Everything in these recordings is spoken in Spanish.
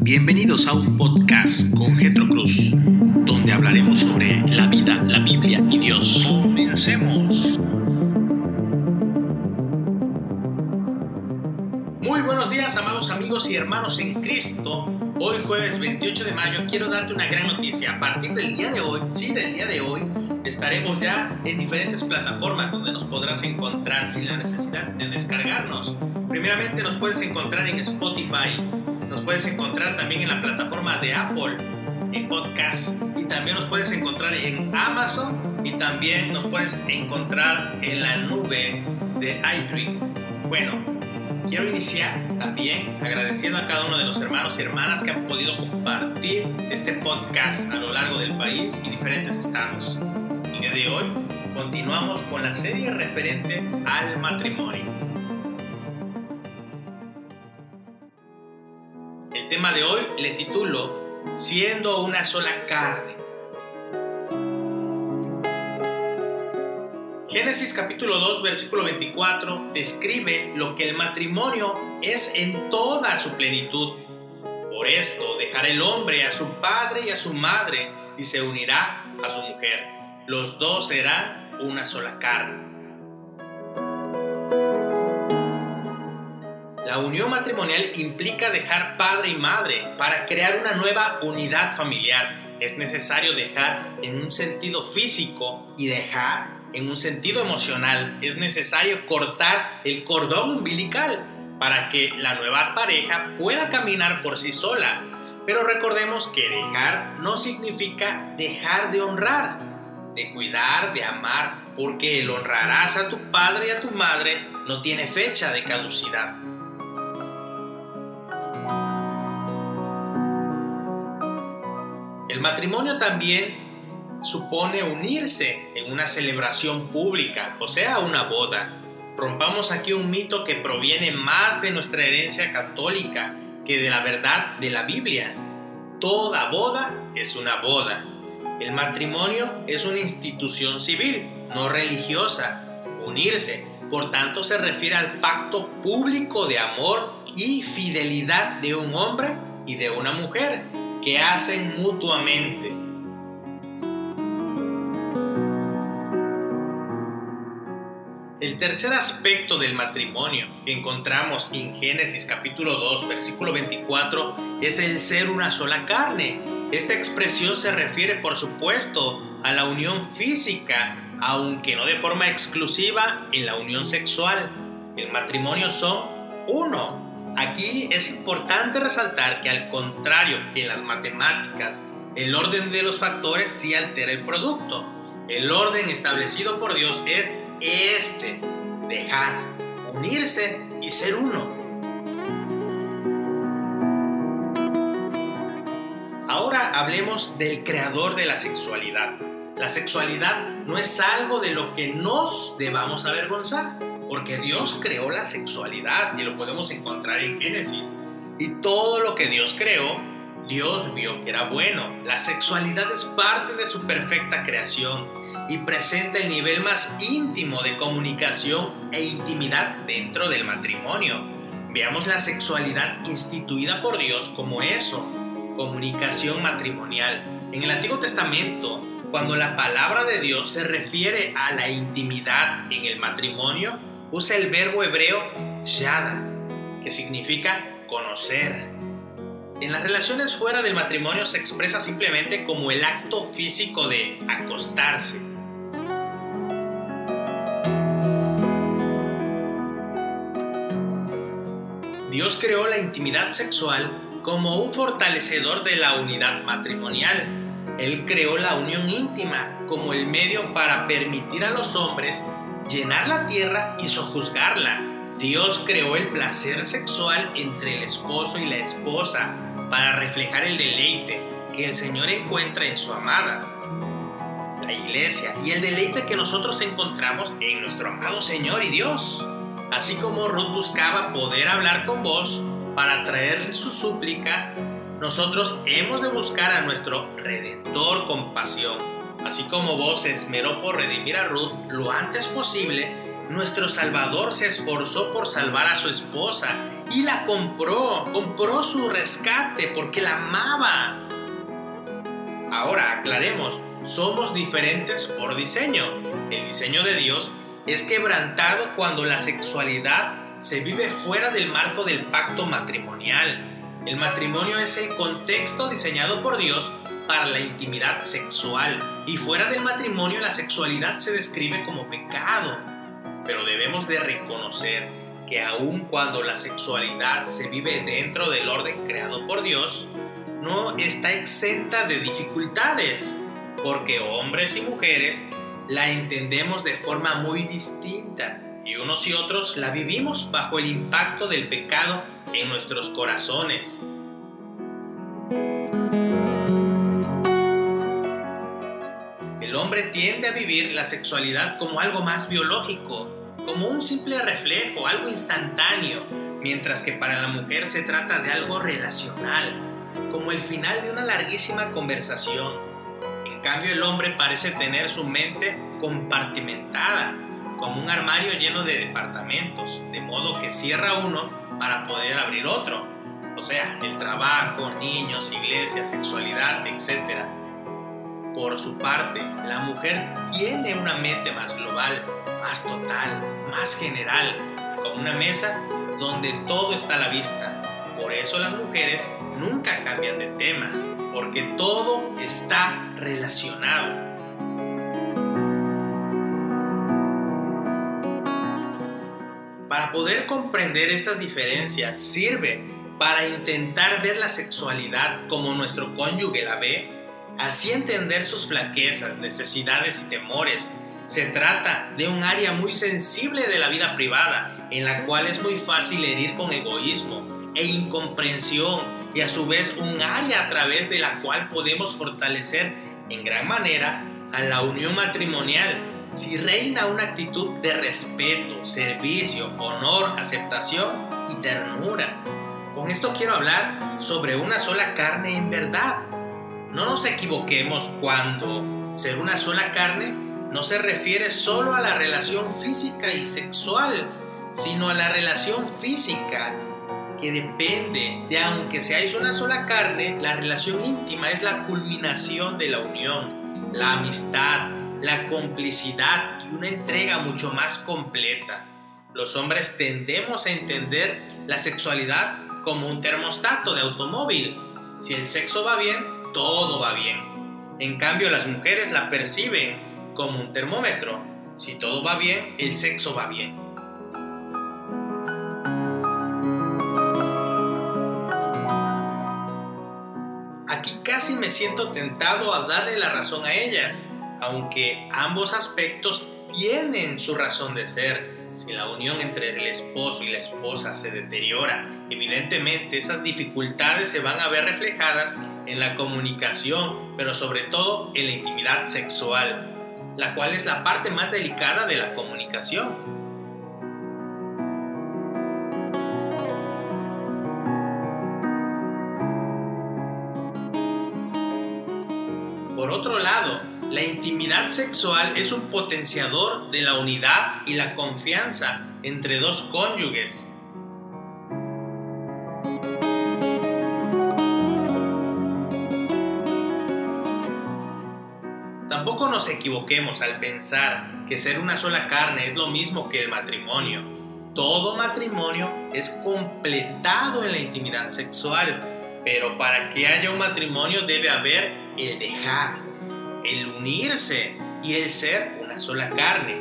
Bienvenidos a un podcast con Getro Cruz, donde hablaremos sobre la vida, la Biblia y Dios. Comencemos. Muy buenos días, amados amigos y hermanos en Cristo. Hoy jueves 28 de mayo quiero darte una gran noticia. A partir del día de hoy, sí, del día de hoy, estaremos ya en diferentes plataformas donde nos podrás encontrar sin la necesidad de descargarnos. Primeramente nos puedes encontrar en Spotify, nos puedes encontrar también en la plataforma de Apple, en podcast, y también nos puedes encontrar en Amazon y también nos puedes encontrar en la nube de iTrick. Bueno, quiero iniciar también agradeciendo a cada uno de los hermanos y hermanas que han podido compartir este podcast a lo largo del país y diferentes estados. El día de hoy continuamos con la serie referente al matrimonio. El tema de hoy le titulo Siendo una sola carne. Génesis capítulo 2 versículo 24 describe lo que el matrimonio es en toda su plenitud. Por esto dejará el hombre a su padre y a su madre y se unirá a su mujer. Los dos serán una sola carne. La unión matrimonial implica dejar padre y madre para crear una nueva unidad familiar. Es necesario dejar en un sentido físico y dejar en un sentido emocional. Es necesario cortar el cordón umbilical para que la nueva pareja pueda caminar por sí sola. Pero recordemos que dejar no significa dejar de honrar, de cuidar, de amar, porque el honrarás a tu padre y a tu madre no tiene fecha de caducidad. El matrimonio también supone unirse en una celebración pública, o sea, una boda. Rompamos aquí un mito que proviene más de nuestra herencia católica que de la verdad de la Biblia. Toda boda es una boda. El matrimonio es una institución civil, no religiosa. Unirse, por tanto, se refiere al pacto público de amor y fidelidad de un hombre y de una mujer que hacen mutuamente. El tercer aspecto del matrimonio que encontramos en Génesis capítulo 2 versículo 24 es el ser una sola carne. Esta expresión se refiere por supuesto a la unión física, aunque no de forma exclusiva en la unión sexual. El matrimonio son uno, Aquí es importante resaltar que al contrario que en las matemáticas, el orden de los factores sí altera el producto. El orden establecido por Dios es este, dejar, unirse y ser uno. Ahora hablemos del creador de la sexualidad. La sexualidad no es algo de lo que nos debamos avergonzar porque Dios creó la sexualidad y lo podemos encontrar en Génesis. Y todo lo que Dios creó, Dios vio que era bueno. La sexualidad es parte de su perfecta creación y presenta el nivel más íntimo de comunicación e intimidad dentro del matrimonio. Veamos la sexualidad instituida por Dios como eso, comunicación matrimonial. En el Antiguo Testamento, cuando la palabra de Dios se refiere a la intimidad en el matrimonio, usa el verbo hebreo yada, que significa conocer. En las relaciones fuera del matrimonio se expresa simplemente como el acto físico de acostarse. Dios creó la intimidad sexual como un fortalecedor de la unidad matrimonial. Él creó la unión íntima como el medio para permitir a los hombres llenar la tierra y sojuzgarla. Dios creó el placer sexual entre el esposo y la esposa para reflejar el deleite que el Señor encuentra en su amada, la iglesia, y el deleite que nosotros encontramos en nuestro amado Señor y Dios. Así como Ruth buscaba poder hablar con vos para traerle su súplica, nosotros hemos de buscar a nuestro Redentor con pasión así como vos se esmeró por redimir a Ruth lo antes posible, nuestro Salvador se esforzó por salvar a su esposa y la compró, compró su rescate porque la amaba. Ahora, aclaremos, somos diferentes por diseño. El diseño de Dios es quebrantado cuando la sexualidad se vive fuera del marco del pacto matrimonial. El matrimonio es el contexto diseñado por Dios para la intimidad sexual y fuera del matrimonio la sexualidad se describe como pecado. Pero debemos de reconocer que aun cuando la sexualidad se vive dentro del orden creado por Dios, no está exenta de dificultades, porque hombres y mujeres la entendemos de forma muy distinta y unos y otros la vivimos bajo el impacto del pecado en nuestros corazones. El hombre tiende a vivir la sexualidad como algo más biológico, como un simple reflejo, algo instantáneo, mientras que para la mujer se trata de algo relacional, como el final de una larguísima conversación. En cambio el hombre parece tener su mente compartimentada, como un armario lleno de departamentos, de modo que cierra uno para poder abrir otro. O sea, el trabajo, niños, iglesia, sexualidad, etc. Por su parte, la mujer tiene una mente más global, más total, más general, como una mesa donde todo está a la vista. Por eso las mujeres nunca cambian de tema, porque todo está relacionado. Poder comprender estas diferencias sirve para intentar ver la sexualidad como nuestro cónyuge la ve, así entender sus flaquezas, necesidades y temores. Se trata de un área muy sensible de la vida privada, en la cual es muy fácil herir con egoísmo e incomprensión, y a su vez un área a través de la cual podemos fortalecer en gran manera a la unión matrimonial si reina una actitud de respeto, servicio, honor, aceptación y ternura. Con esto quiero hablar sobre una sola carne en verdad. No nos equivoquemos cuando ser una sola carne no se refiere solo a la relación física y sexual, sino a la relación física que depende de aunque seáis una sola carne, la relación íntima es la culminación de la unión, la amistad, la complicidad y una entrega mucho más completa. Los hombres tendemos a entender la sexualidad como un termostato de automóvil. Si el sexo va bien, todo va bien. En cambio, las mujeres la perciben como un termómetro. Si todo va bien, el sexo va bien. Aquí casi me siento tentado a darle la razón a ellas aunque ambos aspectos tienen su razón de ser. Si la unión entre el esposo y la esposa se deteriora, evidentemente esas dificultades se van a ver reflejadas en la comunicación, pero sobre todo en la intimidad sexual, la cual es la parte más delicada de la comunicación. Por otro lado, la intimidad sexual es un potenciador de la unidad y la confianza entre dos cónyuges. Tampoco nos equivoquemos al pensar que ser una sola carne es lo mismo que el matrimonio. Todo matrimonio es completado en la intimidad sexual, pero para que haya un matrimonio debe haber el dejar, el unirse y el ser una sola carne.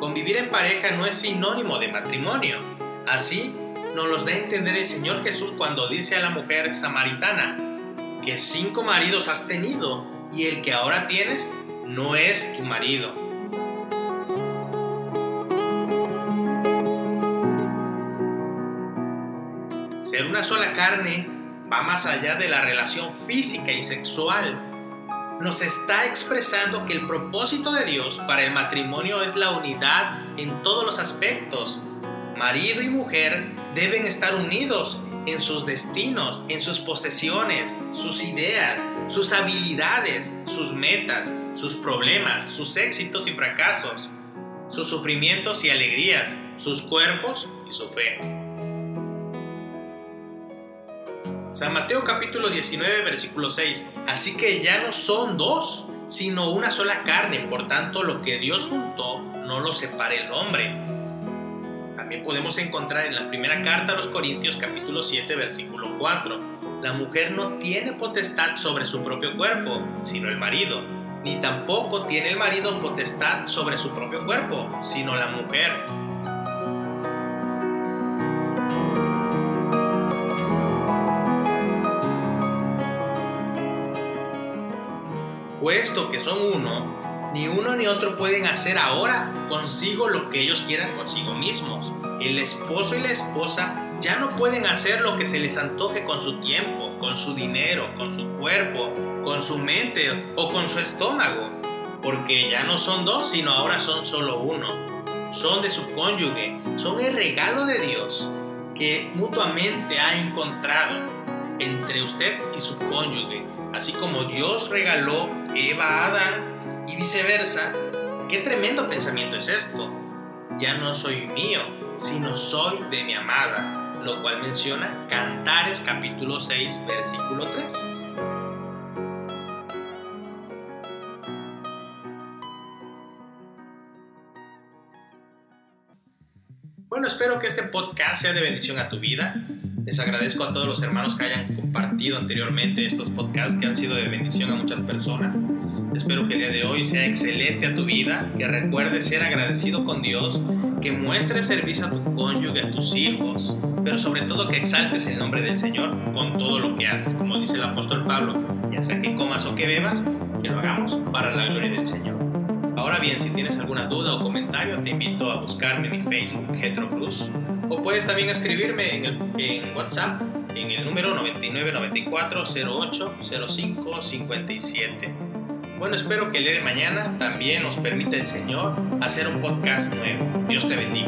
Convivir en pareja no es sinónimo de matrimonio. Así nos los da a entender el Señor Jesús cuando dice a la mujer samaritana que cinco maridos has tenido y el que ahora tienes no es tu marido. Ser una sola carne va más allá de la relación física y sexual nos está expresando que el propósito de Dios para el matrimonio es la unidad en todos los aspectos. Marido y mujer deben estar unidos en sus destinos, en sus posesiones, sus ideas, sus habilidades, sus metas, sus problemas, sus éxitos y fracasos. sus sufrimientos y alegrías, sus cuerpos y su fe. San Mateo capítulo 19 versículo 6. Así que ya no son dos, sino una sola carne. Por tanto, lo que Dios juntó, no lo separe el hombre. También podemos encontrar en la primera carta a los Corintios capítulo 7 versículo 4. La mujer no tiene potestad sobre su propio cuerpo, sino el marido. Ni tampoco tiene el marido potestad sobre su propio cuerpo, sino la mujer. Puesto que son uno, ni uno ni otro pueden hacer ahora consigo lo que ellos quieran consigo mismos. El esposo y la esposa ya no pueden hacer lo que se les antoje con su tiempo, con su dinero, con su cuerpo, con su mente o con su estómago, porque ya no son dos, sino ahora son solo uno. Son de su cónyuge, son el regalo de Dios que mutuamente ha encontrado entre usted y su cónyuge, así como Dios regaló Eva a Adán y viceversa, qué tremendo pensamiento es esto. Ya no soy mío, sino soy de mi amada, lo cual menciona Cantares capítulo 6, versículo 3. Bueno, espero que este podcast sea de bendición a tu vida. Les agradezco a todos los hermanos que hayan compartido anteriormente estos podcasts que han sido de bendición a muchas personas. Espero que el día de hoy sea excelente a tu vida, que recuerdes ser agradecido con Dios, que muestres servicio a tu cónyuge, a tus hijos, pero sobre todo que exaltes el nombre del Señor con todo lo que haces. Como dice el apóstol Pablo, ya sea que comas o que bebas, que lo hagamos para la gloria del Señor. Ahora bien, si tienes alguna duda o comentario, te invito a buscarme en mi Facebook, Getro Cruz, o puedes también escribirme en, el, WhatsApp en el número 9994 08 05 57. Bueno, espero que el día de mañana también nos permita el Señor hacer un podcast nuevo. Dios te bendiga.